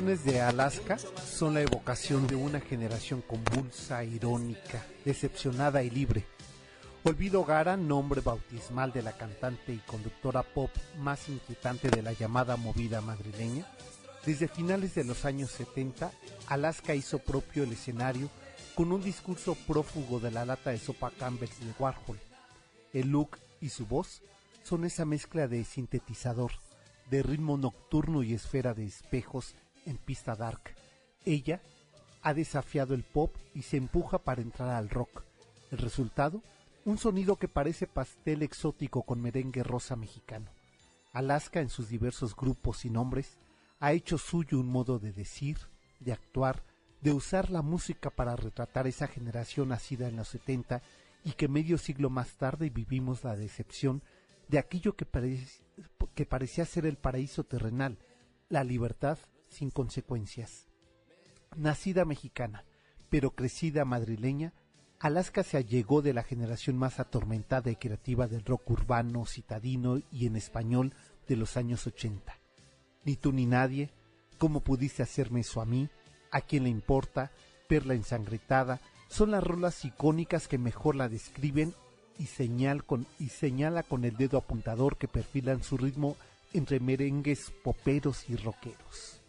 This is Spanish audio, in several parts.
Canciones de Alaska son la evocación de una generación convulsa, irónica, decepcionada y libre. Olvido Gara, nombre bautismal de la cantante y conductora pop más inquietante de la llamada movida madrileña, desde finales de los años 70, Alaska hizo propio el escenario con un discurso prófugo de la lata de sopa Campbell de Warhol. El look y su voz son esa mezcla de sintetizador, de ritmo nocturno y esfera de espejos en pista dark. Ella ha desafiado el pop y se empuja para entrar al rock. El resultado, un sonido que parece pastel exótico con merengue rosa mexicano. Alaska en sus diversos grupos y nombres ha hecho suyo un modo de decir, de actuar, de usar la música para retratar esa generación nacida en los 70 y que medio siglo más tarde vivimos la decepción de aquello que, que parecía ser el paraíso terrenal, la libertad sin consecuencias. Nacida mexicana, pero crecida madrileña, Alaska se allegó de la generación más atormentada y creativa del rock urbano, citadino y en español de los años 80. Ni tú ni nadie, ¿cómo pudiste hacerme eso a mí? ¿A quién le importa? Perla ensangrentada, son las rolas icónicas que mejor la describen y, señal con, y señala con el dedo apuntador que perfilan su ritmo entre merengues poperos y rockeros.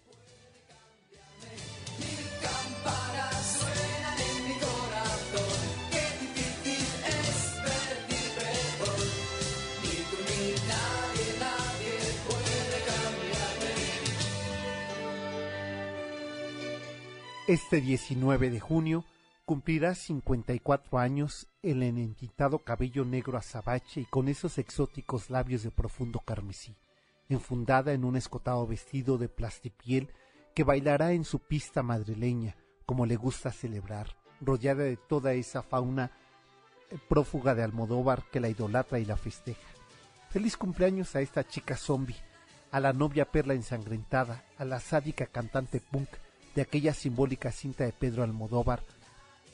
Este 19 de junio cumplirá 54 años el enentitado cabello negro azabache y con esos exóticos labios de profundo carmesí, enfundada en un escotado vestido de plastipiel que bailará en su pista madrileña, como le gusta celebrar, rodeada de toda esa fauna eh, prófuga de Almodóvar que la idolatra y la festeja. Feliz cumpleaños a esta chica zombie, a la novia perla ensangrentada, a la sádica cantante punk de aquella simbólica cinta de Pedro Almodóvar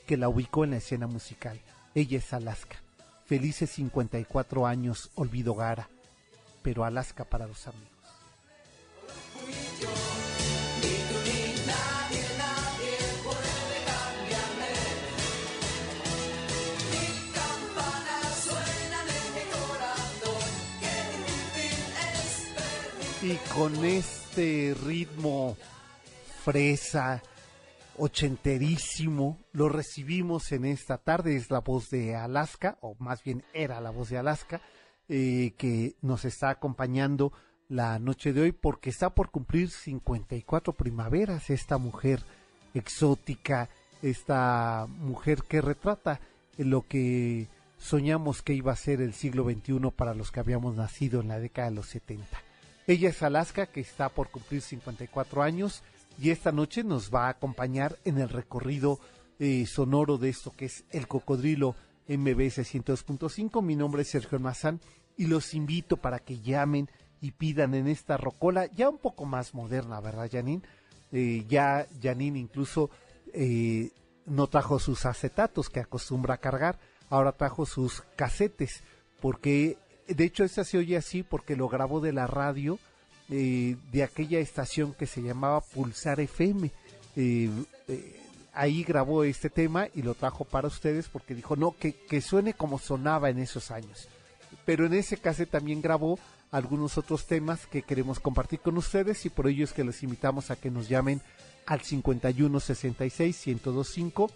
que la ubicó en la escena musical. Ella es Alaska. Felices 54 años, olvido Gara, pero Alaska para los amigos. Y con este ritmo ochenterísimo, lo recibimos en esta tarde. Es la voz de Alaska, o más bien era la voz de Alaska, eh, que nos está acompañando la noche de hoy porque está por cumplir 54 primaveras esta mujer exótica, esta mujer que retrata lo que soñamos que iba a ser el siglo XXI para los que habíamos nacido en la década de los 70. Ella es Alaska, que está por cumplir 54 años y esta noche nos va a acompañar en el recorrido eh, sonoro de esto que es el cocodrilo MBS 102.5. Mi nombre es Sergio Almazán y los invito para que llamen y pidan en esta rocola ya un poco más moderna, ¿verdad, Janine? Eh, ya Janine incluso eh, no trajo sus acetatos que acostumbra cargar, ahora trajo sus casetes porque de hecho esta se oye así porque lo grabó de la radio eh, de aquella estación que se llamaba Pulsar FM. Eh, eh, ahí grabó este tema y lo trajo para ustedes porque dijo, no, que, que suene como sonaba en esos años. Pero en ese caso también grabó algunos otros temas que queremos compartir con ustedes y por ello es que los invitamos a que nos llamen al 51 66 1025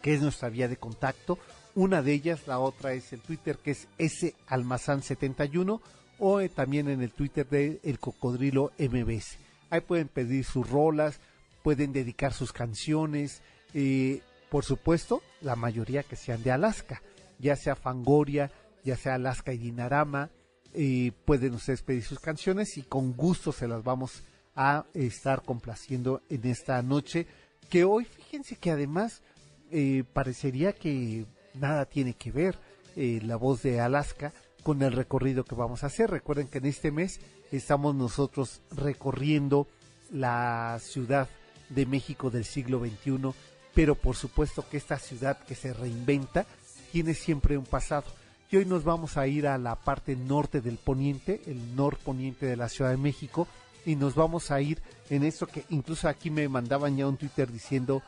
que es nuestra vía de contacto. Una de ellas, la otra es el Twitter que es salmazán71 o eh, también en el Twitter de El Cocodrilo MBS. Ahí pueden pedir sus rolas, pueden dedicar sus canciones, eh, por supuesto, la mayoría que sean de Alaska, ya sea Fangoria, ya sea Alaska y Dinarama, eh, pueden ustedes pedir sus canciones y con gusto se las vamos a estar complaciendo en esta noche, que hoy fíjense que además eh, parecería que nada tiene que ver eh, la voz de Alaska con el recorrido que vamos a hacer. Recuerden que en este mes estamos nosotros recorriendo la ciudad de México del siglo XXI, pero por supuesto que esta ciudad que se reinventa tiene siempre un pasado. Y hoy nos vamos a ir a la parte norte del poniente, el norponiente de la Ciudad de México, y nos vamos a ir en esto que incluso aquí me mandaban ya un Twitter diciendo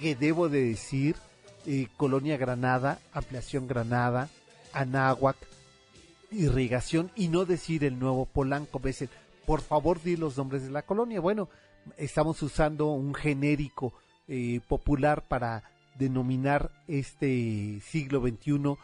que debo de decir eh, Colonia Granada, Ampliación Granada, Anáhuac, irrigación y no decir el nuevo Polanco. Veces, por favor, di los nombres de la colonia. Bueno, estamos usando un genérico eh, popular para denominar este siglo XXI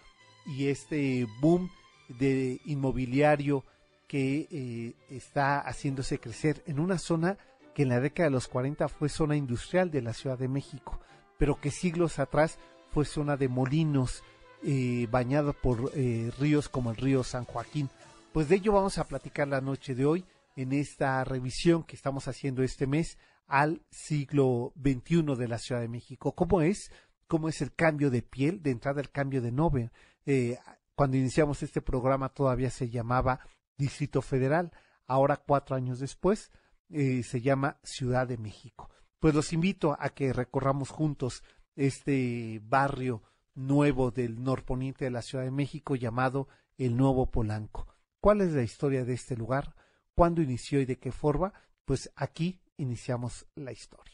y este boom de inmobiliario que eh, está haciéndose crecer en una zona que en la década de los 40 fue zona industrial de la Ciudad de México, pero que siglos atrás fue zona de molinos, eh, bañado por eh, ríos como el río San Joaquín. Pues de ello vamos a platicar la noche de hoy en esta revisión que estamos haciendo este mes al siglo XXI de la Ciudad de México. ¿Cómo es? ¿Cómo es el cambio de piel? De entrada el cambio de nombre. Eh, cuando iniciamos este programa todavía se llamaba Distrito Federal. Ahora, cuatro años después, eh, se llama Ciudad de México. Pues los invito a que recorramos juntos este barrio nuevo del norponiente de la Ciudad de México llamado el Nuevo Polanco. ¿Cuál es la historia de este lugar? ¿Cuándo inició y de qué forma? Pues aquí iniciamos la historia.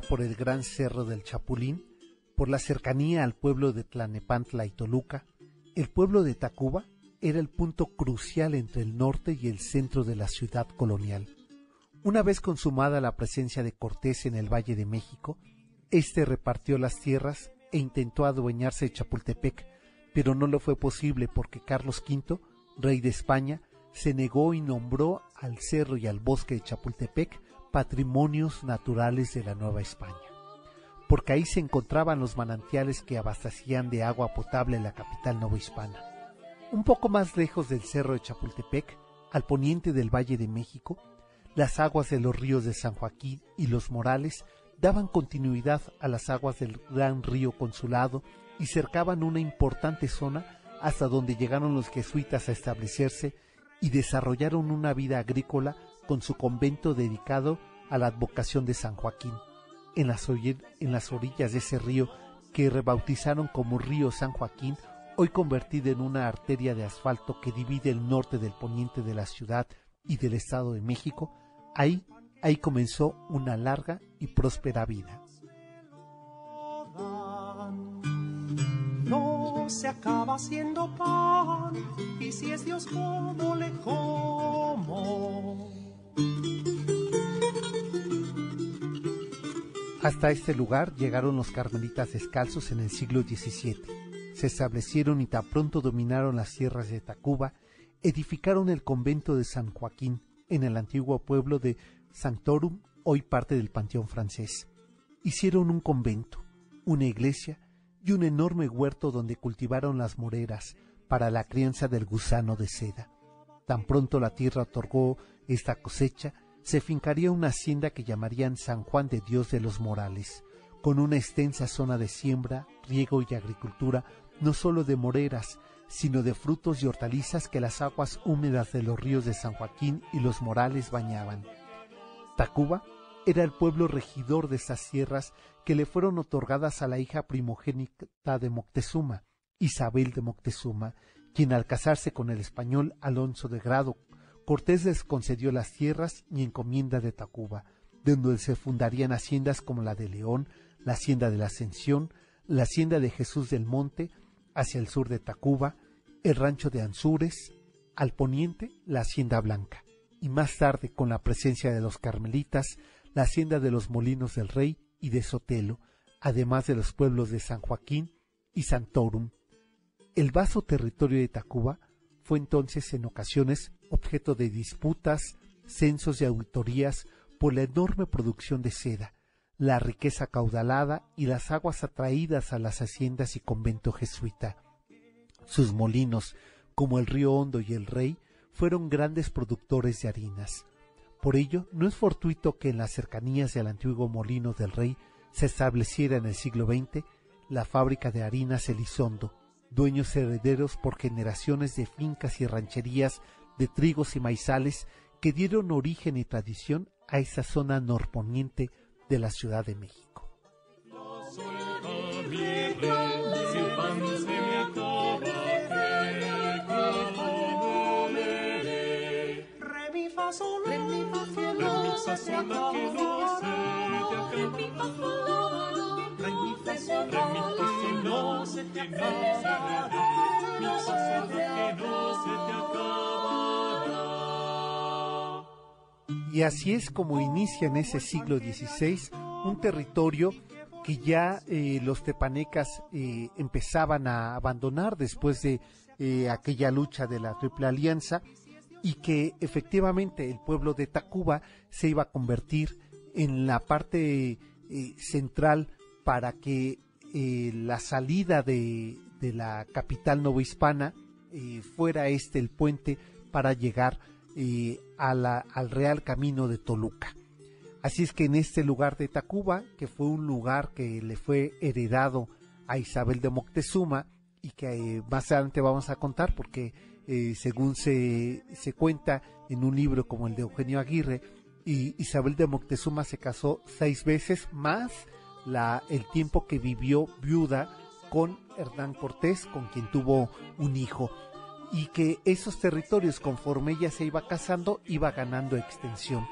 Por el gran cerro del Chapulín, por la cercanía al pueblo de Tlanepantla y Toluca, el pueblo de Tacuba era el punto crucial entre el norte y el centro de la ciudad colonial. Una vez consumada la presencia de Cortés en el Valle de México, éste repartió las tierras e intentó adueñarse de Chapultepec, pero no lo fue posible porque Carlos V, rey de España, se negó y nombró al cerro y al bosque de Chapultepec patrimonios naturales de la Nueva España, porque ahí se encontraban los manantiales que abastecían de agua potable la capital novohispana. Un poco más lejos del cerro de Chapultepec, al poniente del Valle de México, las aguas de los ríos de San Joaquín y los Morales daban continuidad a las aguas del gran río Consulado y cercaban una importante zona hasta donde llegaron los jesuitas a establecerse y desarrollaron una vida agrícola con su convento dedicado a la advocación de San Joaquín, en las, orillas de ese río que rebautizaron como río San Joaquín, hoy convertido en una arteria de asfalto que divide el norte del poniente de la ciudad y del Estado de México, ahí, ahí comenzó una larga y próspera vida. No se acaba haciendo pan, y si es Dios como le como. Hasta este lugar llegaron los carmelitas descalzos en el siglo XVII. Se establecieron y tan pronto dominaron las sierras de Tacuba, edificaron el convento de San Joaquín en el antiguo pueblo de Sanctorum hoy parte del Panteón francés. Hicieron un convento, una iglesia y un enorme huerto donde cultivaron las moreras para la crianza del gusano de seda. Tan pronto la tierra otorgó esta cosecha, se fincaría una hacienda que llamarían San Juan de Dios de los Morales, con una extensa zona de siembra, riego y agricultura, no solo de moreras, sino de frutos y hortalizas que las aguas húmedas de los ríos de San Joaquín y los Morales bañaban. Tacuba era el pueblo regidor de estas sierras que le fueron otorgadas a la hija primogénita de Moctezuma, Isabel de Moctezuma, quien al casarse con el español Alonso de Grado, Cortés les concedió las tierras y encomienda de Tacuba, donde se fundarían haciendas como la de León, la hacienda de la Ascensión, la hacienda de Jesús del Monte, hacia el sur de Tacuba, el rancho de Anzures, al poniente la hacienda Blanca, y más tarde, con la presencia de los carmelitas, la hacienda de los Molinos del Rey y de Sotelo, además de los pueblos de San Joaquín y Santorum. El vasto territorio de Tacuba fue entonces en ocasiones objeto de disputas, censos y auditorías por la enorme producción de seda, la riqueza caudalada y las aguas atraídas a las haciendas y convento jesuita. Sus molinos, como el río Hondo y el Rey, fueron grandes productores de harinas. Por ello, no es fortuito que en las cercanías del antiguo molino del rey se estableciera en el siglo XX la fábrica de harinas Elizondo, dueños herederos por generaciones de fincas y rancherías de trigos y maizales que dieron origen y tradición a esa zona norponiente de la Ciudad de México. Y así es como inicia en ese siglo XVI un territorio que ya eh, los tepanecas eh, empezaban a abandonar después de eh, aquella lucha de la Triple Alianza y que efectivamente el pueblo de Tacuba se iba a convertir en la parte central para que la salida de, de, la capital novohispana fuera este el puente para llegar a la, al Real Camino de Toluca. Así es que en este lugar de Tacuba, que fue un lugar que le fue heredado a Isabel de Moctezuma y que eh, más adelante vamos a contar porque eh, según se, se cuenta en un libro como el de Eugenio Aguirre, y Isabel de Moctezuma se casó seis veces más la, el tiempo que vivió viuda con Hernán Cortés, con quien tuvo un hijo, y que esos territorios, conforme ella se iba casando, iba ganando extensión.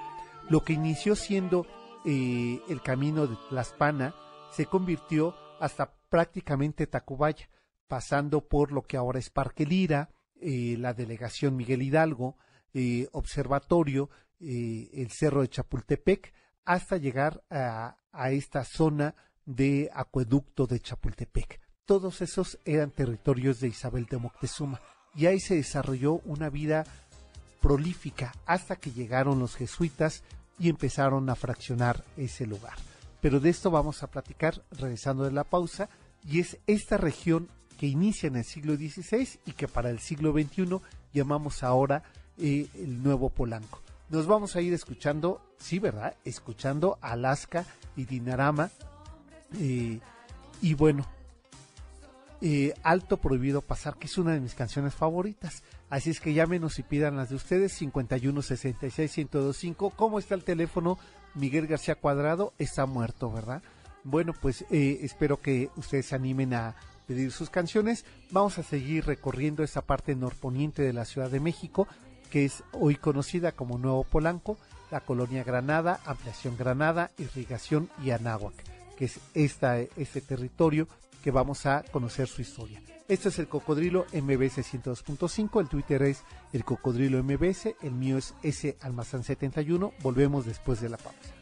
Lo que inició siendo eh, el camino de Tlaspana se convirtió hasta prácticamente Tacubaya, pasando por lo que ahora es Parque Lira, eh, la delegación Miguel Hidalgo, eh, observatorio, el cerro de Chapultepec, hasta llegar a, esta zona de acueducto de Chapultepec. Todos esos eran territorios de Isabel de Moctezuma y ahí se desarrolló una vida prolífica hasta que llegaron los jesuitas y empezaron a fraccionar ese lugar. Pero de esto vamos a platicar regresando de la pausa y es esta región que inicia en el siglo XVI y que para el siglo XXI llamamos ahora eh, el Nuevo Polanco. Nos vamos a ir escuchando, sí, ¿verdad? Escuchando Alaska y Dinarama. Y bueno, eh, Alto Prohibido Pasar, que es una de mis canciones favoritas. Así es que llámenos y pidan las de ustedes, 51 66 1025. ¿Cómo está el teléfono? Miguel García Cuadrado está muerto, ¿verdad? Bueno, pues eh, espero que ustedes se animen a pedir sus canciones. Vamos a seguir recorriendo esa parte norponiente de la Ciudad de México, que es hoy conocida como Nuevo Polanco, la colonia Granada, Ampliación Granada, Irrigación y Anáhuac, que es este territorio que vamos a conocer su historia. Esto es el Cocodrilo MBS 102.5, el Twitter es el Cocodrilo MBS, el mío es S Almazán 71. Volvemos después de la pausa.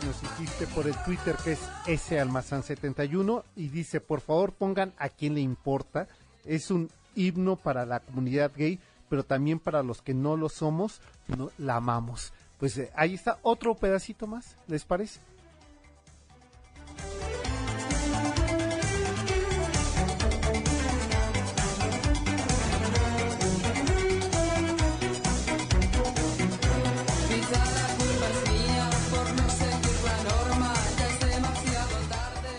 Nos hiciste por el Twitter que es S Almazán 71 y dice, por favor pongan a quien le importa. Es un himno para la comunidad gay, pero también para los que no lo somos, no, la amamos. Pues eh, ahí está otro pedacito más, ¿les parece?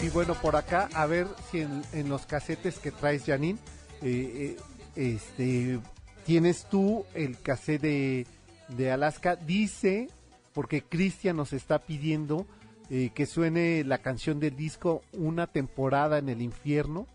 Y bueno, por acá, a ver si en, los casetes que traes, Janine, eh, eh, este, tienes tú el cassette de, de Alaska. Dice, porque Cristian nos está pidiendo eh, que suene la canción del disco Una temporada en el infierno.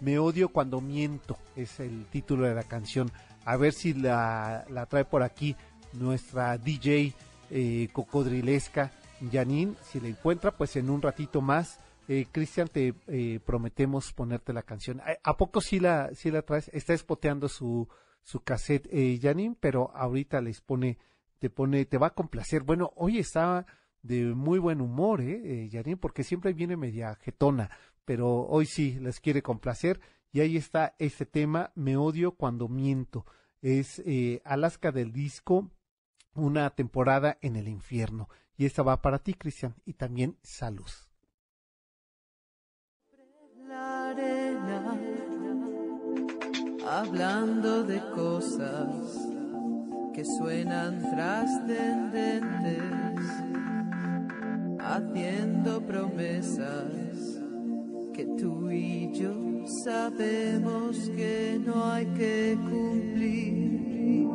Me odio cuando miento, es el título de la canción. A ver si la, la trae por aquí nuestra DJ eh, cocodrilesca Janine. Si la encuentra, pues en un ratito más. Eh, Cristian, te eh, prometemos ponerte la canción. ¿A, a poco sí la, sí la traes? Está espoteando su, su cassette, eh, Janine, pero ahorita les pone, te pone, te va a complacer. Bueno, hoy está de muy buen humor, eh, eh, Janine, porque siempre viene media jetona, pero hoy sí les quiere complacer. Y ahí está este tema, Me odio cuando miento. Es eh, Alaska del disco, una temporada en el infierno. Y esta va para ti, Cristian, y también salud. Hablando de cosas que suenan trascendentes, haciendo promesas que tú y yo sabemos que no hay que cumplir.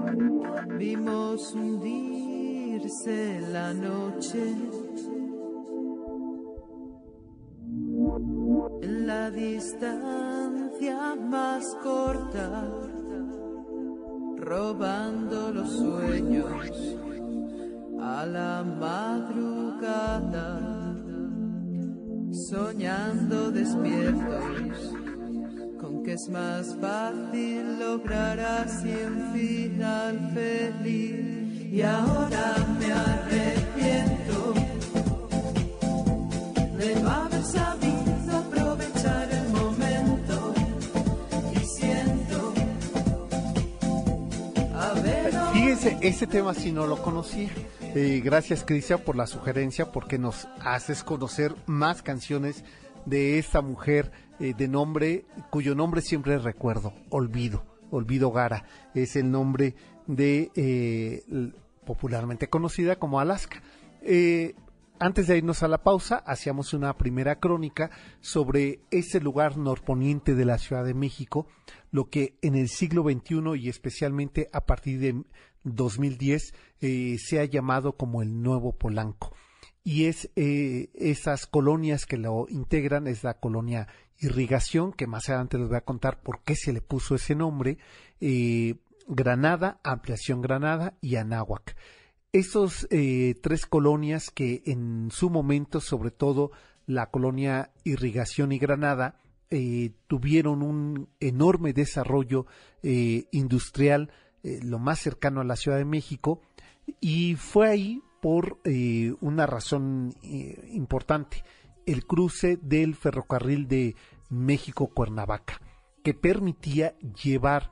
Vimos hundirse la noche en la distancia más corta, robando los sueños a la madrugada, soñando despiertos con que es más fácil lograr así un final feliz. Y ahora me arrepiento Ese tema sí no lo conocía. Eh, gracias, Cristian, por la sugerencia, porque nos haces conocer más canciones de esta mujer eh, de nombre, cuyo nombre siempre recuerdo, Olvido. Olvido Gara. Es el nombre de, eh, popularmente conocida como Alaska. Eh, antes de irnos a la pausa, hacíamos una primera crónica sobre ese lugar norponiente de la Ciudad de México, lo que en el siglo XXI y especialmente a partir de 2010 eh, se ha llamado como el Nuevo Polanco. Y es eh, esas colonias que lo integran, es la colonia Irrigación, que más adelante les voy a contar por qué se le puso ese nombre, eh, Granada, Ampliación Granada y Anáhuac esos eh, tres colonias que en su momento, sobre todo la colonia Irrigación y Granada, eh, tuvieron un enorme desarrollo eh, industrial, lo más cercano a la Ciudad de México, y fue ahí por una razón importante, el cruce del ferrocarril de, México-Cuernavaca, que permitía llevar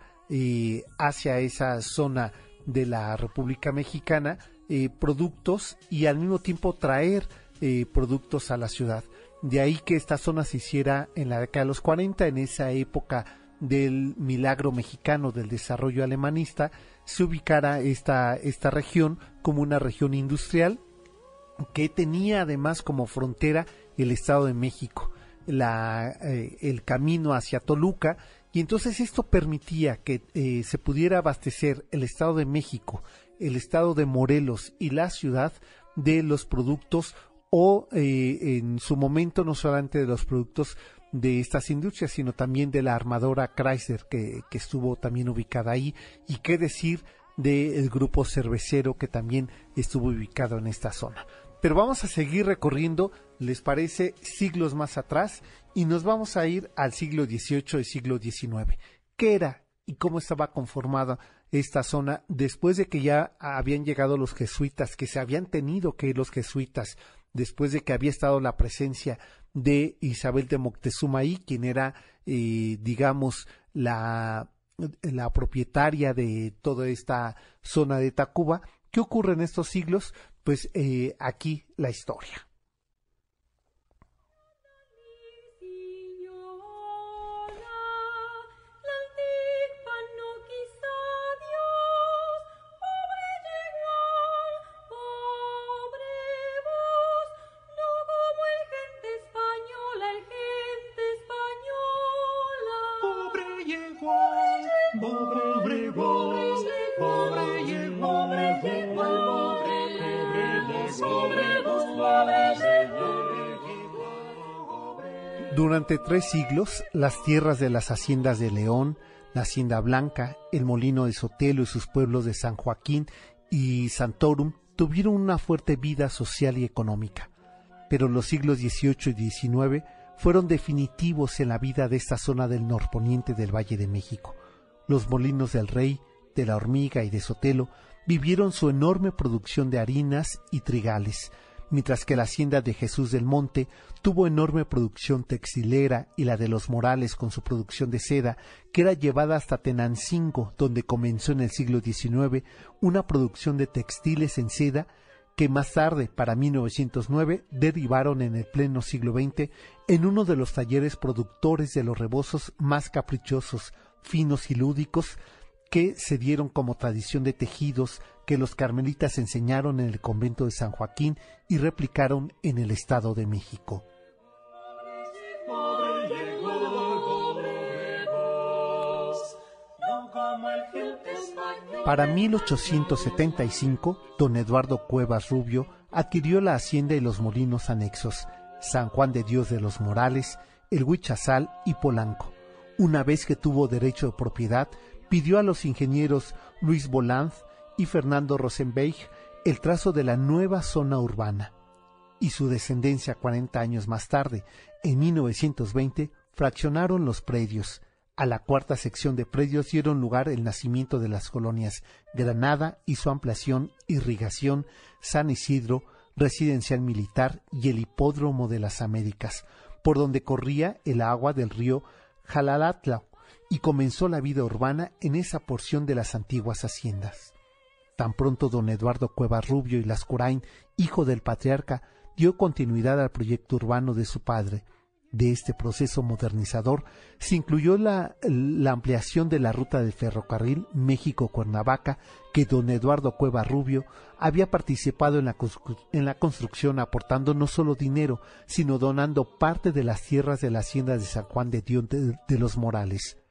hacia esa zona de la República Mexicana eh, productos y al mismo tiempo traer eh, productos a la ciudad. De ahí que esta zona se hiciera en la década de los 40, en esa época del milagro mexicano del desarrollo alemanista, se ubicara esta, esta región como una región industrial que tenía además como frontera el Estado de México, la, eh, el camino hacia Toluca, y entonces esto permitía que eh, se pudiera abastecer el Estado de México, el Estado de Morelos y la ciudad de los productos o eh, en su momento no solamente de los productos de estas industrias, sino también de la armadora Chrysler que, que estuvo también ubicada ahí y qué decir del grupo cervecero que también estuvo ubicado en esta zona. Pero vamos a seguir recorriendo, les parece, siglos más atrás y nos vamos a ir al siglo XVIII y siglo XIX. ¿Qué era y cómo estaba conformada esta zona después de que ya habían llegado los jesuitas, que se habían tenido que ir los jesuitas, después de que había estado la presencia de Isabel de Moctezuma ahí, quien era, eh, digamos, la, la propietaria de toda esta zona de Tacuba. ¿Qué ocurre en estos siglos? pues eh, aquí la historia. Durante tres siglos, las tierras de las haciendas de León, la Hacienda Blanca, el Molino de Sotelo y sus pueblos de San Joaquín y Santorum tuvieron una fuerte vida social y económica. Pero los siglos XVIII y XIX fueron definitivos en la vida de esta zona del norponiente del Valle de México. Los molinos del Rey, de la Hormiga y de Sotelo vivieron su enorme producción de harinas y trigales, mientras que la hacienda de Jesús del Monte tuvo enorme producción textilera y la de los Morales con su producción de seda, que era llevada hasta Tenancingo, donde comenzó en el siglo XIX una producción de textiles en seda que más tarde, para 1909, derivaron en el pleno siglo XX en uno de los talleres productores de los rebozos más caprichosos, finos y lúdicos que se dieron como tradición de tejidos que los carmelitas enseñaron en el convento de San Joaquín y replicaron en el Estado de México. Para 1875, don Eduardo Cuevas Rubio adquirió la hacienda y los molinos anexos, San Juan de Dios de los Morales, el Huichazal y Polanco. Una vez que tuvo derecho de propiedad, pidió a los ingenieros Luis Bolanz y Fernando Rosenbeig el trazo de la nueva zona urbana. Y su descendencia 40 años más tarde, en 1920, fraccionaron los predios. A la cuarta sección de predios dieron lugar el nacimiento de las colonias Granada y su ampliación, irrigación, San Isidro, residencial militar y el hipódromo de las Américas, por donde corría el agua del río Jalalatla, y comenzó la vida urbana en esa porción de las antiguas haciendas. Tan pronto don Eduardo Cueva Rubio y Lascurain, hijo del patriarca, dio continuidad al proyecto urbano de su padre. De este proceso modernizador se incluyó la, ampliación de la ruta del ferrocarril México-Cuernavaca, que don Eduardo Cueva Rubio había participado en la, construcción aportando no solo dinero, sino donando parte de las tierras de la hacienda de San Juan de Dios de los Morales.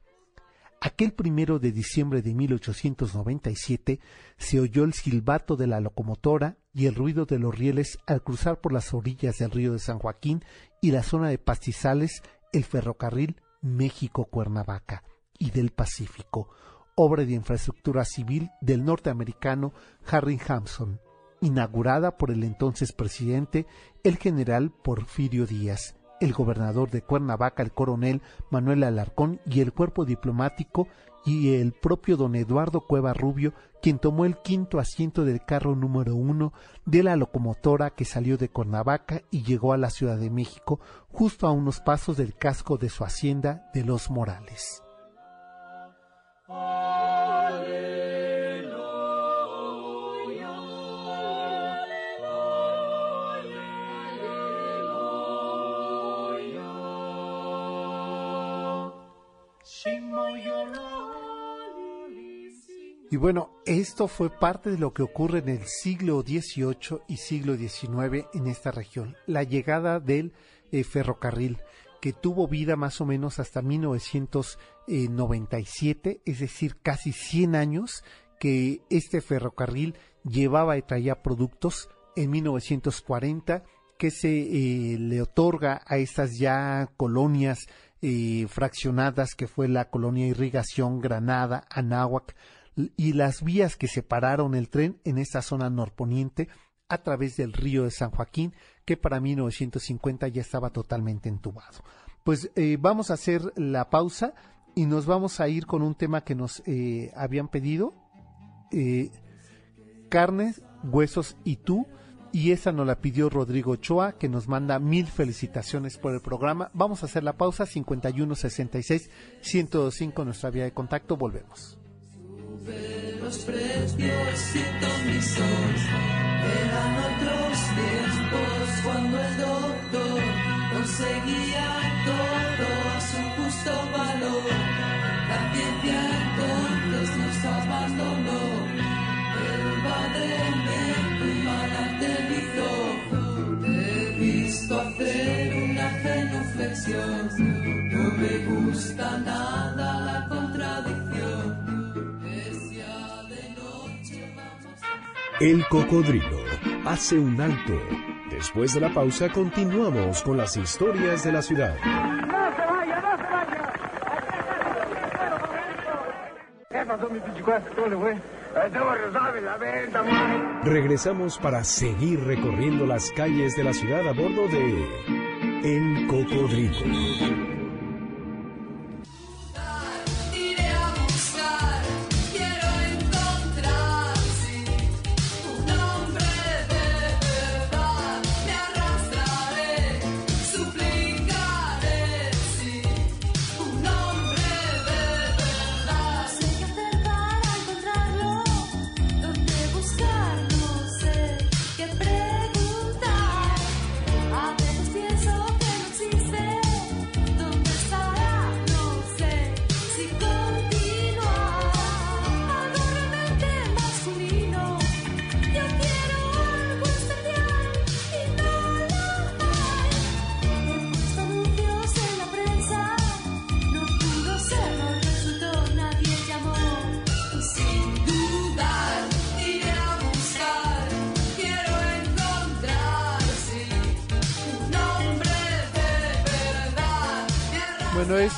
Aquel primero de diciembre de 1897 se oyó el silbato de la locomotora y el ruido de los rieles al cruzar por las orillas del río de San Joaquín y la zona de pastizales el ferrocarril México-Cuernavaca y del Pacífico, obra de infraestructura civil del norteamericano Harry Hampson, inaugurada por el entonces presidente, el general Porfirio Díaz, el gobernador de Cuernavaca, el coronel Manuel Alarcón y el cuerpo diplomático y el propio don Eduardo Cueva Rubio, quien tomó el quinto asiento del carro número uno de la locomotora que salió de Cuernavaca y llegó a la Ciudad de México, justo a unos pasos del casco de su hacienda de Los Morales. Y bueno, esto fue parte de lo que ocurre en el siglo XVIII y siglo XIX en esta región, la llegada del eh, ferrocarril que tuvo vida más o menos hasta 1997, es decir, casi 100 años que este ferrocarril llevaba y traía productos en 1940 que se eh, le otorga a estas ya colonias fraccionadas que fue la colonia Irrigación, Granada, Anáhuac, y las vías que separaron el tren en esta zona norponiente a través del río de San Joaquín, que para 1950 ya estaba totalmente entubado. Pues eh, vamos a hacer la pausa y nos vamos a ir con un tema que nos eh, habían pedido, eh, carnes, huesos y tú, y esa nos la pidió Rodrigo Ochoa, que nos manda mil felicitaciones por el programa. Vamos a hacer la pausa, 5166 1025 nuestra vía de contacto, volvemos. Conseguía todo me gusta nada la contradicción. El cocodrilo hace un alto. Después de la pausa continuamos con las historias de la ciudad. No se vaya, no se vaya. ¿Qué pasó, mi pichicuazo? ¿Cómo le fue? Estamos resaben la venta, man. Regresamos para seguir recorriendo las calles de la ciudad a bordo de El Cocodrilo.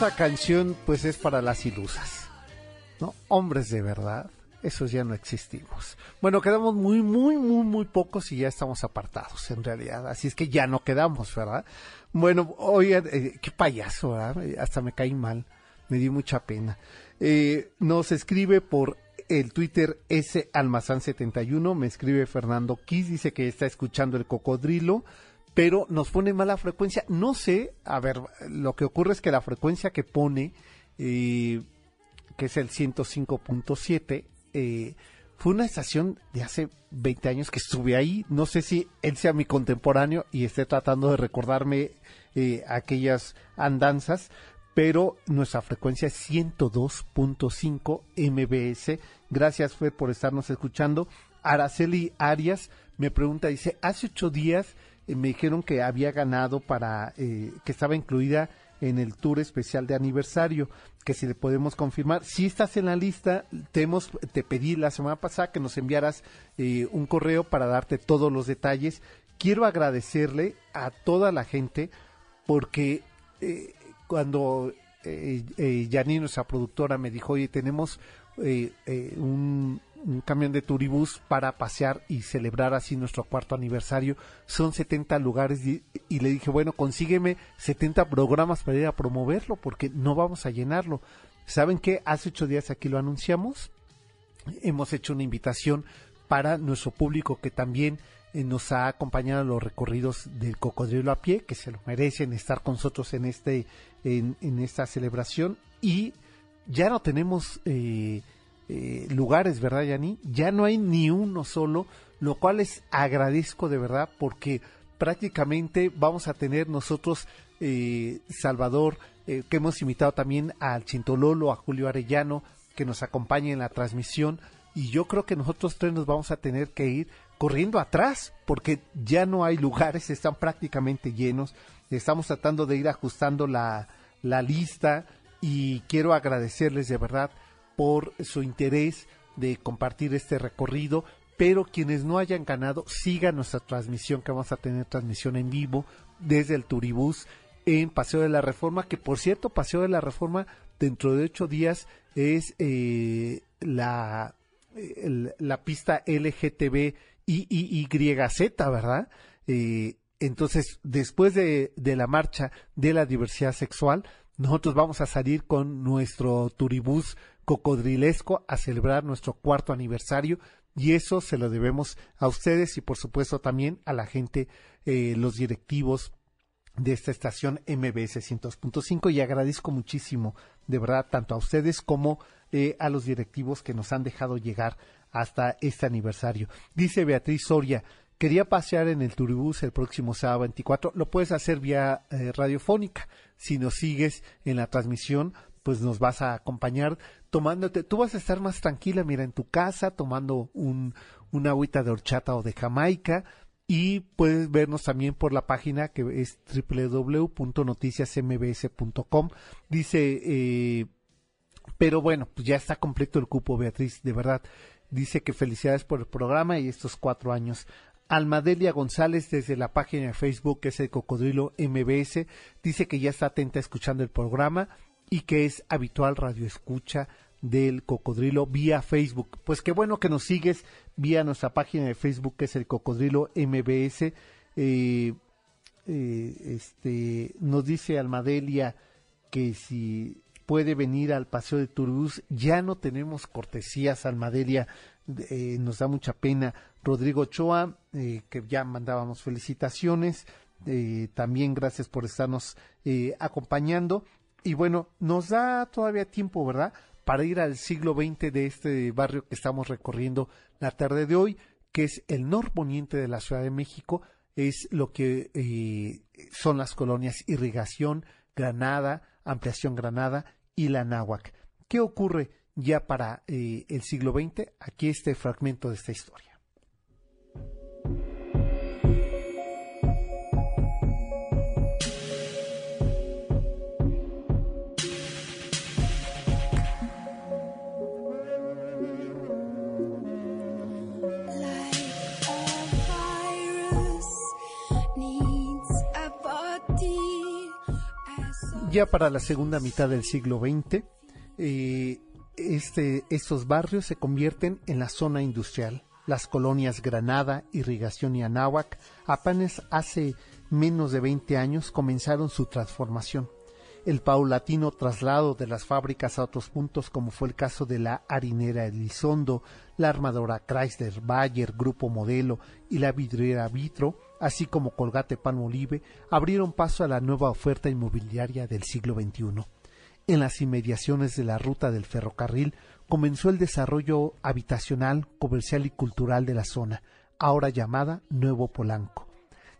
Esa canción pues es para las ilusas, ¿no? Hombres de verdad, esos ya no existimos. Bueno, quedamos muy, muy, muy, muy pocos y ya estamos apartados en realidad, así es que ya no quedamos, ¿verdad? Bueno, oigan, eh, qué payaso, ¿verdad? Hasta me caí mal, me dio mucha pena. Eh, nos escribe por el Twitter S Almazán 71, me escribe Fernando Kiss, dice que está escuchando el cocodrilo, pero nos pone mala frecuencia. No sé, a ver, lo que ocurre es que la frecuencia que pone, eh, que es el 105.7, eh, fue una estación de hace 20 años que estuve ahí. No sé si él sea mi contemporáneo y esté tratando de recordarme eh, aquellas andanzas, pero nuestra frecuencia es 102.5 MBS. Gracias, Fer, por estarnos escuchando. Araceli Arias me pregunta, dice, hace ocho días eh, me dijeron que había ganado para, eh, que estaba incluida en el tour especial de aniversario, que si le podemos confirmar. Si estás en la lista, te, hemos, te pedí la semana pasada que nos enviaras eh, un correo para darte todos los detalles. Quiero agradecerle a toda la gente porque eh, cuando eh, eh, Janine, nuestra productora, me dijo, oye, tenemos eh, eh, un, un camión de turibús para pasear y celebrar así nuestro cuarto aniversario. Son 70 lugares y, le dije, bueno, consígueme 70 programas para ir a promoverlo porque no vamos a llenarlo. ¿Saben qué? Hace ocho días aquí lo anunciamos. Hemos hecho una invitación para nuestro público que también eh, nos ha acompañado en los recorridos del cocodrilo a pie, que se lo merecen estar con nosotros en este en, en esta celebración y ya no tenemos eh, eh, lugares, ¿verdad, Yani? Ya no hay ni uno solo, lo cual les agradezco de verdad porque prácticamente vamos a tener nosotros, eh, Salvador, eh, que hemos invitado también al Chintololo, a Julio Arellano, que nos acompañe en la transmisión. Y yo creo que nosotros tres nos vamos a tener que ir corriendo atrás porque ya no hay lugares, están prácticamente llenos. Estamos tratando de ir ajustando la, la lista y quiero agradecerles de verdad por su interés de compartir este recorrido. Pero quienes no hayan ganado, sigan nuestra transmisión, que vamos a tener transmisión en vivo desde el Turibús en Paseo de la Reforma, que por cierto, Paseo de la Reforma dentro de ocho días es eh, la, el- la pista LGTB IIYZ, ¿verdad? Eh, entonces, después de, de la marcha de la diversidad sexual, nosotros vamos a salir con nuestro turibús cocodrilesco a celebrar nuestro cuarto aniversario y eso se lo debemos a ustedes y por supuesto también a la gente, eh, los directivos de esta estación MBS 100.5 y agradezco muchísimo de verdad tanto a ustedes como eh, a los directivos que nos han dejado llegar hasta este aniversario. Dice Beatriz Soria, quería pasear en el Turibús el próximo sábado 24, lo puedes hacer vía eh, radiofónica. Si nos sigues en la transmisión, pues nos vas a acompañar tomándote, tú vas a estar más tranquila, mira, en tu casa, tomando un, una agüita de horchata o de Jamaica, y puedes vernos también por la página que es www.noticiasmbs.com. Dice, eh, pero bueno, pues ya está completo el cupo, Beatriz, de verdad. Dice que felicidades por el programa y estos cuatro años. Almadelia González desde la página de Facebook, que es el Cocodrilo MBS, dice que ya está atenta escuchando el programa y que es habitual radio escucha del Cocodrilo vía Facebook. Pues qué bueno que nos sigues vía nuestra página de Facebook, que es el Cocodrilo MBS. Eh, eh, este, nos dice Almadelia que si puede venir al Paseo de Turbus, ya no tenemos cortesías, Almadelia, eh, nos da mucha pena. Rodrigo Ochoa, eh, que ya mandábamos felicitaciones, eh, también gracias por estarnos eh, acompañando. Y bueno, nos da todavía tiempo, ¿verdad? Para ir al siglo XX de este barrio que estamos recorriendo la tarde de hoy, que es el norponiente de la Ciudad de México, es lo que eh, son las colonias Irrigación, Granada, Ampliación Granada y la Náhuac. ¿Qué ocurre ya para eh, el siglo XX? Aquí este fragmento de esta historia. Ya para la segunda mitad del siglo XX, eh, este, estos barrios se convierten en la zona industrial. Las colonias Granada, Irrigación y Anáhuac apenas hace menos de 20 años comenzaron su transformación. El paulatino traslado de las fábricas a otros puntos, como fue el caso de la harinera Elizondo, la armadora Chrysler, Bayer, Grupo Modelo y la vidriera Vitro, así como Colgate Palmolive, abrieron paso a la nueva oferta inmobiliaria del siglo XXI. En las inmediaciones de la ruta del ferrocarril comenzó el desarrollo habitacional, comercial y cultural de la zona, ahora llamada Nuevo Polanco.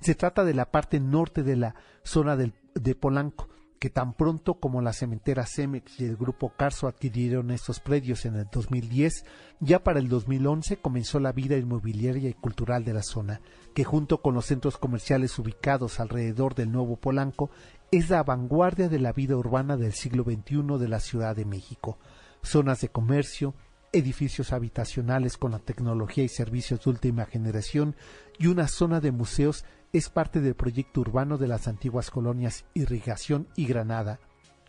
Se trata de la parte norte de la zona de Polanco, que tan pronto como la cementera Cemex y el grupo Carso adquirieron estos predios en el 2010, ya para el 2011 comenzó la vida inmobiliaria y cultural de la zona, que junto con los centros comerciales ubicados alrededor del Nuevo Polanco es la vanguardia de la vida urbana del siglo XXI de la Ciudad de México. Zonas de comercio, edificios habitacionales con la tecnología y servicios de última generación y una zona de museos es parte del proyecto urbano de las antiguas colonias Irrigación y Granada.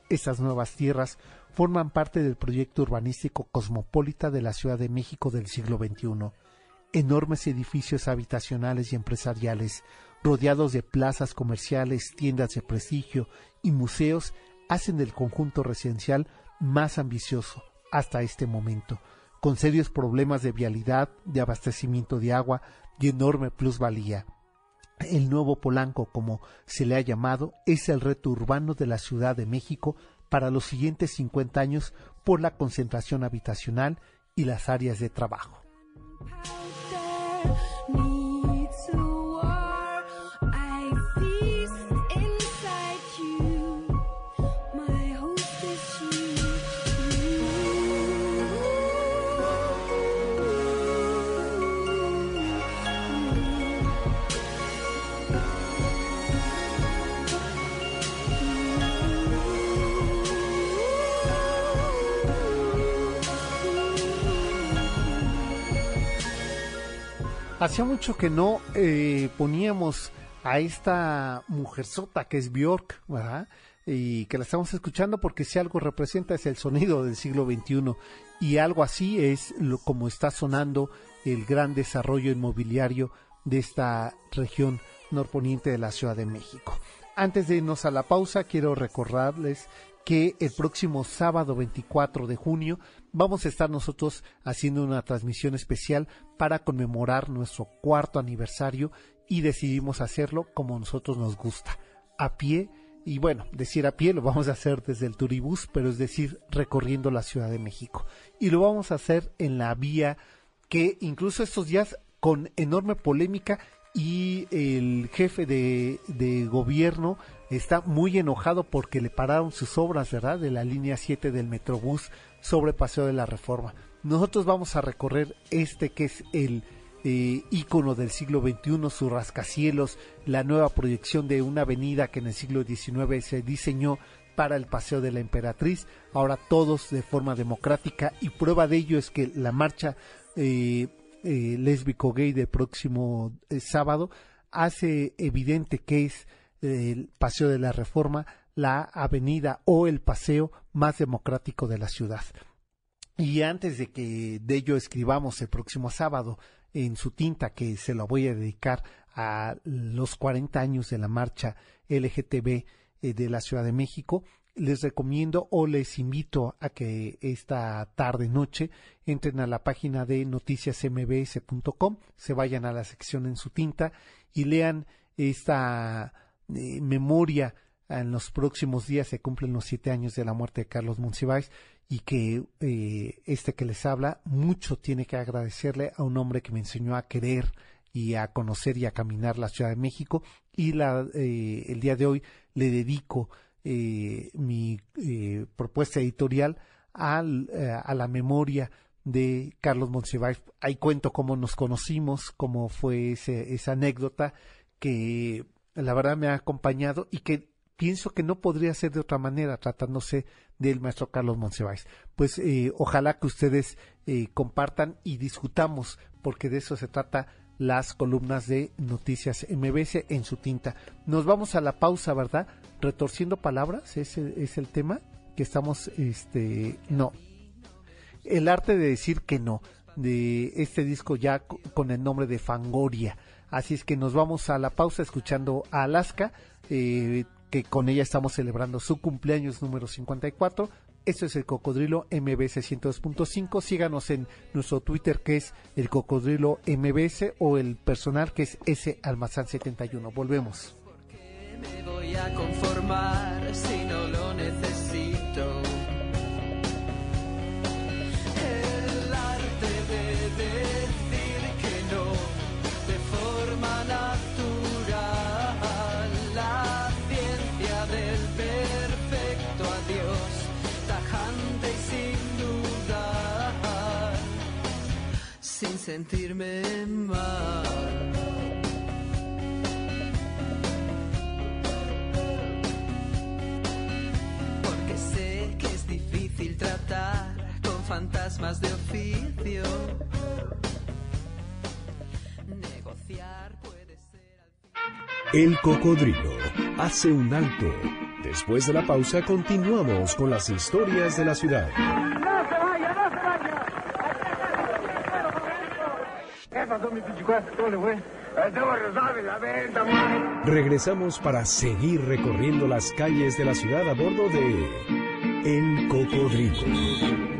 Estas nuevas tierras forman parte del proyecto urbanístico cosmopolita de la Ciudad de México del siglo XXI. Enormes edificios habitacionales y empresariales, rodeados de plazas comerciales, tiendas de prestigio y museos, hacen del conjunto residencial más ambicioso hasta este momento, con serios problemas de vialidad, de abastecimiento de agua y enorme plusvalía. El nuevo Polanco, como se le ha llamado, es el reto urbano de la Ciudad de México para los siguientes 50 años por la concentración habitacional y las áreas de trabajo. Hacía mucho que no eh, poníamos a esta mujerzota que es Bjork, ¿verdad? Y que la estamos escuchando porque si algo representa es el sonido del siglo XXI y algo así es lo, como está sonando el gran desarrollo inmobiliario de esta región norponiente de la Ciudad de México. Antes de irnos a la pausa, quiero recordarles que el próximo sábado 24 de junio vamos a estar nosotros haciendo una transmisión especial para conmemorar nuestro cuarto aniversario y decidimos hacerlo como nosotros nos gusta, a pie y bueno, decir a pie lo vamos a hacer desde el Turibús, pero es decir, recorriendo la Ciudad de México. Y lo vamos a hacer en la vía que incluso estos días con enorme polémica y el jefe de, gobierno está muy enojado porque le pararon sus obras, ¿verdad? De la línea 7 del Metrobús sobre Paseo de la Reforma. Nosotros vamos a recorrer este que es el eh, ícono del siglo XXI, su rascacielos, la nueva proyección de una avenida que en el siglo XIX se diseñó para el Paseo de la Emperatriz, ahora todos de forma democrática y prueba de ello es que la marcha eh, eh, lésbico-gay del próximo eh, sábado hace evidente que es eh, el Paseo de la Reforma la avenida o el paseo más democrático de la ciudad. Y antes de que de ello escribamos el próximo sábado en su tinta, que se lo voy a dedicar a los 40 años de la marcha LGTB de la Ciudad de México, les recomiendo o les invito a que esta tarde noche entren a la página de noticiasmbs.com, se vayan a la sección en su tinta y lean esta eh, memoria. En los próximos días se cumplen los siete años de la muerte de Carlos Monsiváis y que eh, este que les habla mucho tiene que agradecerle a un hombre que me enseñó a querer y a conocer y a caminar la Ciudad de México y la, eh, el día de hoy le dedico eh, mi eh, propuesta editorial al, eh, a la memoria de Carlos Monsiváis. Ahí cuento cómo nos conocimos, cómo fue ese, esa anécdota que la verdad me ha acompañado y que pienso que no podría ser de otra manera tratándose del maestro Carlos Monsiváis. Pues eh, ojalá que ustedes eh, compartan y discutamos, porque de eso se trata las columnas de Noticias MBS en su tinta. Nos vamos a la pausa, ¿verdad? Retorciendo palabras, ese es el tema que estamos, este, no. El arte de decir que no, de este disco ya co- con el nombre de Fangoria. Así es que nos vamos a la pausa escuchando a Alaska, eh, que con ella estamos celebrando su cumpleaños número 54. Esto es el Cocodrilo MBS 102.5. Síganos en nuestro Twitter que es el Cocodrilo MBS o el personal que es S Almazán 71. Volvemos. me voy a conformar si no lo necesito. El cocodrilo hace un alto, Después de la pausa continuamos con las historias de la ciudad. Regresamos para seguir recorriendo las calles de la ciudad a bordo de El Cocodrilo.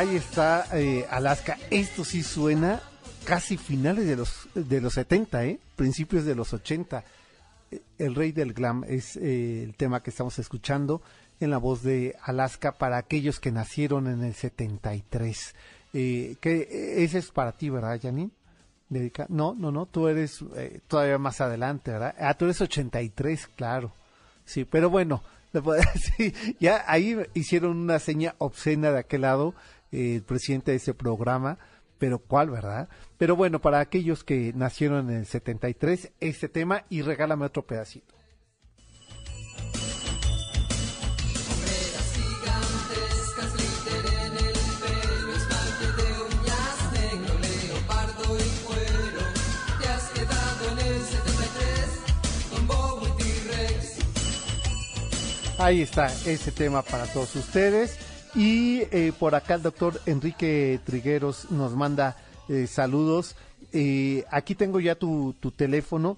Ahí está eh, Alaska. Esto sí suena casi finales de los, de los 70, ¿eh? Principios de los 80. Eh, El rey del glam es eh, el tema que estamos escuchando en la voz de Alaska para aquellos que nacieron en el 73. Eh, que eh, ese es para ti, ¿verdad, Janine? Dedica- No, no, no, tú eres eh, todavía más adelante, ¿verdad? Ah, tú eres 83, claro. Sí, pero bueno, sí, ya ahí hicieron una seña obscena de aquel lado, eh, presidente de ese programa, pero ¿cuál, verdad? Pero bueno, para aquellos que nacieron en el 73, este tema y regálame otro pedacito. Hombreras gigantescas, glitter en el pelo, esmalte de uñas negro, leopardo y cuero. Te has quedado en el 73 con Bowie T-Rex. Ahí está ese tema para todos ustedes. Y eh, por acá el doctor Enrique Trigueros nos manda eh, saludos. Eh, aquí tengo ya tu, tu teléfono.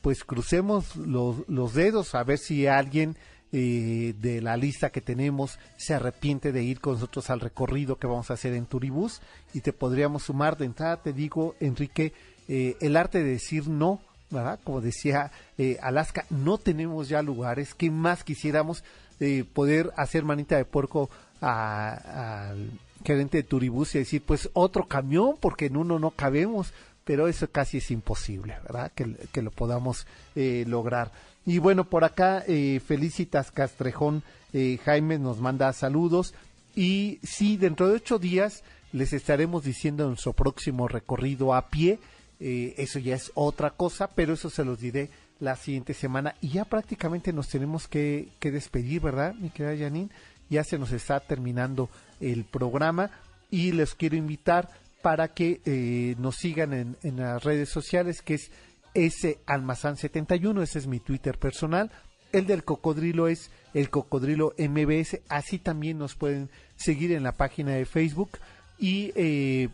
Pues crucemos los, los dedos a ver si alguien eh, de la lista que tenemos se arrepiente de ir con nosotros al recorrido que vamos a hacer en Turibús y te podríamos sumar de entrada. Te digo, Enrique, eh, el arte de decir no ¿verdad? Como decía eh, Alaska, no tenemos ya lugares. ¿Qué más quisiéramos eh, poder hacer manita de puerco al gerente de Turibús y decir, pues otro camión, porque en uno no cabemos? Pero eso casi es imposible, ¿verdad? Que, que lo podamos eh, lograr. Y bueno, por acá, eh, Felicitas Castrejón eh, Jaime nos manda saludos. Y sí, dentro de ocho días les estaremos diciendo nuestro próximo recorrido a pie. Eh, eso ya es otra cosa, pero eso se los diré la siguiente semana. Y ya prácticamente nos tenemos que, que despedir, ¿verdad, mi querida Janine? Ya se nos está terminando el programa y les quiero invitar para que eh, nos sigan en, las redes sociales, que es S Almazán 71, ese es mi Twitter personal. El del cocodrilo es el cocodrilo MBS. Así también nos pueden seguir en la página de Facebook. Y, eh,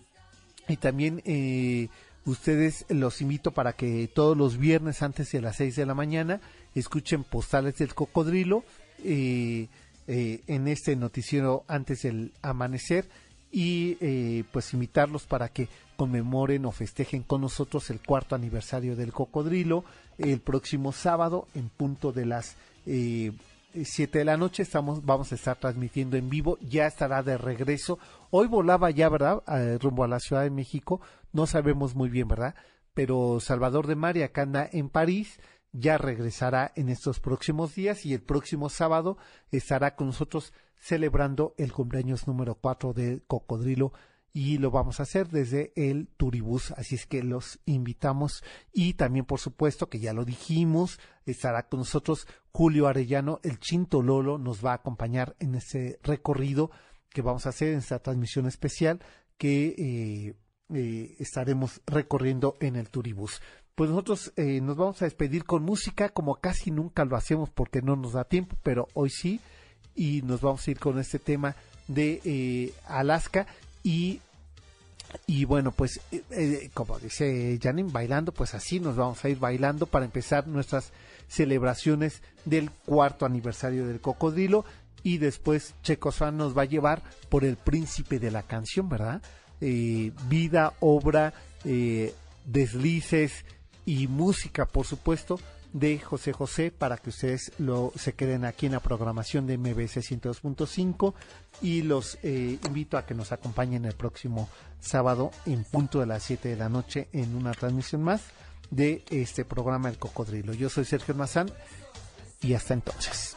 y también eh, ustedes los invito para que todos los viernes antes de las 6 de la mañana escuchen postales del cocodrilo eh, eh, en este noticiero antes del amanecer y eh, pues invitarlos para que conmemoren o festejen con nosotros el cuarto aniversario del cocodrilo el próximo sábado en punto de las eh, 7 de la noche. Estamos vamos a estar transmitiendo en vivo. Ya estará de regreso. Hoy volaba ya verdad Eh, rumbo a la Ciudad de México. No sabemos muy bien verdad pero Salvador de María que anda en París ya regresará en estos próximos días y el próximo sábado estará con nosotros celebrando el cumpleaños número 4 del cocodrilo y lo vamos a hacer desde el Turibús, así es que los invitamos y también por supuesto que ya lo dijimos, estará con nosotros Julio Arellano, el Chinto Lolo nos va a acompañar en ese recorrido que vamos a hacer en esta transmisión especial que eh, eh, estaremos recorriendo en el Turibús. Pues nosotros eh, nos vamos a despedir con música, como casi nunca lo hacemos porque no nos da tiempo, pero hoy sí, y nos vamos a ir con este tema de eh, Alaska y y bueno, pues eh, eh, como dice Janine, bailando, pues así nos vamos a ir bailando para empezar nuestras celebraciones del cuarto aniversario del cocodrilo y después Checosfan nos va a llevar por el príncipe de la canción, ¿verdad? Vida, obra deslices y música, por supuesto, de José José para que ustedes lo, se queden aquí en la programación de MBC 102.5 y los eh, invito a que nos acompañen el próximo sábado en punto de las 7 de la noche en una transmisión más de este programa El Cocodrilo. Yo soy Sergio Mazán y hasta entonces.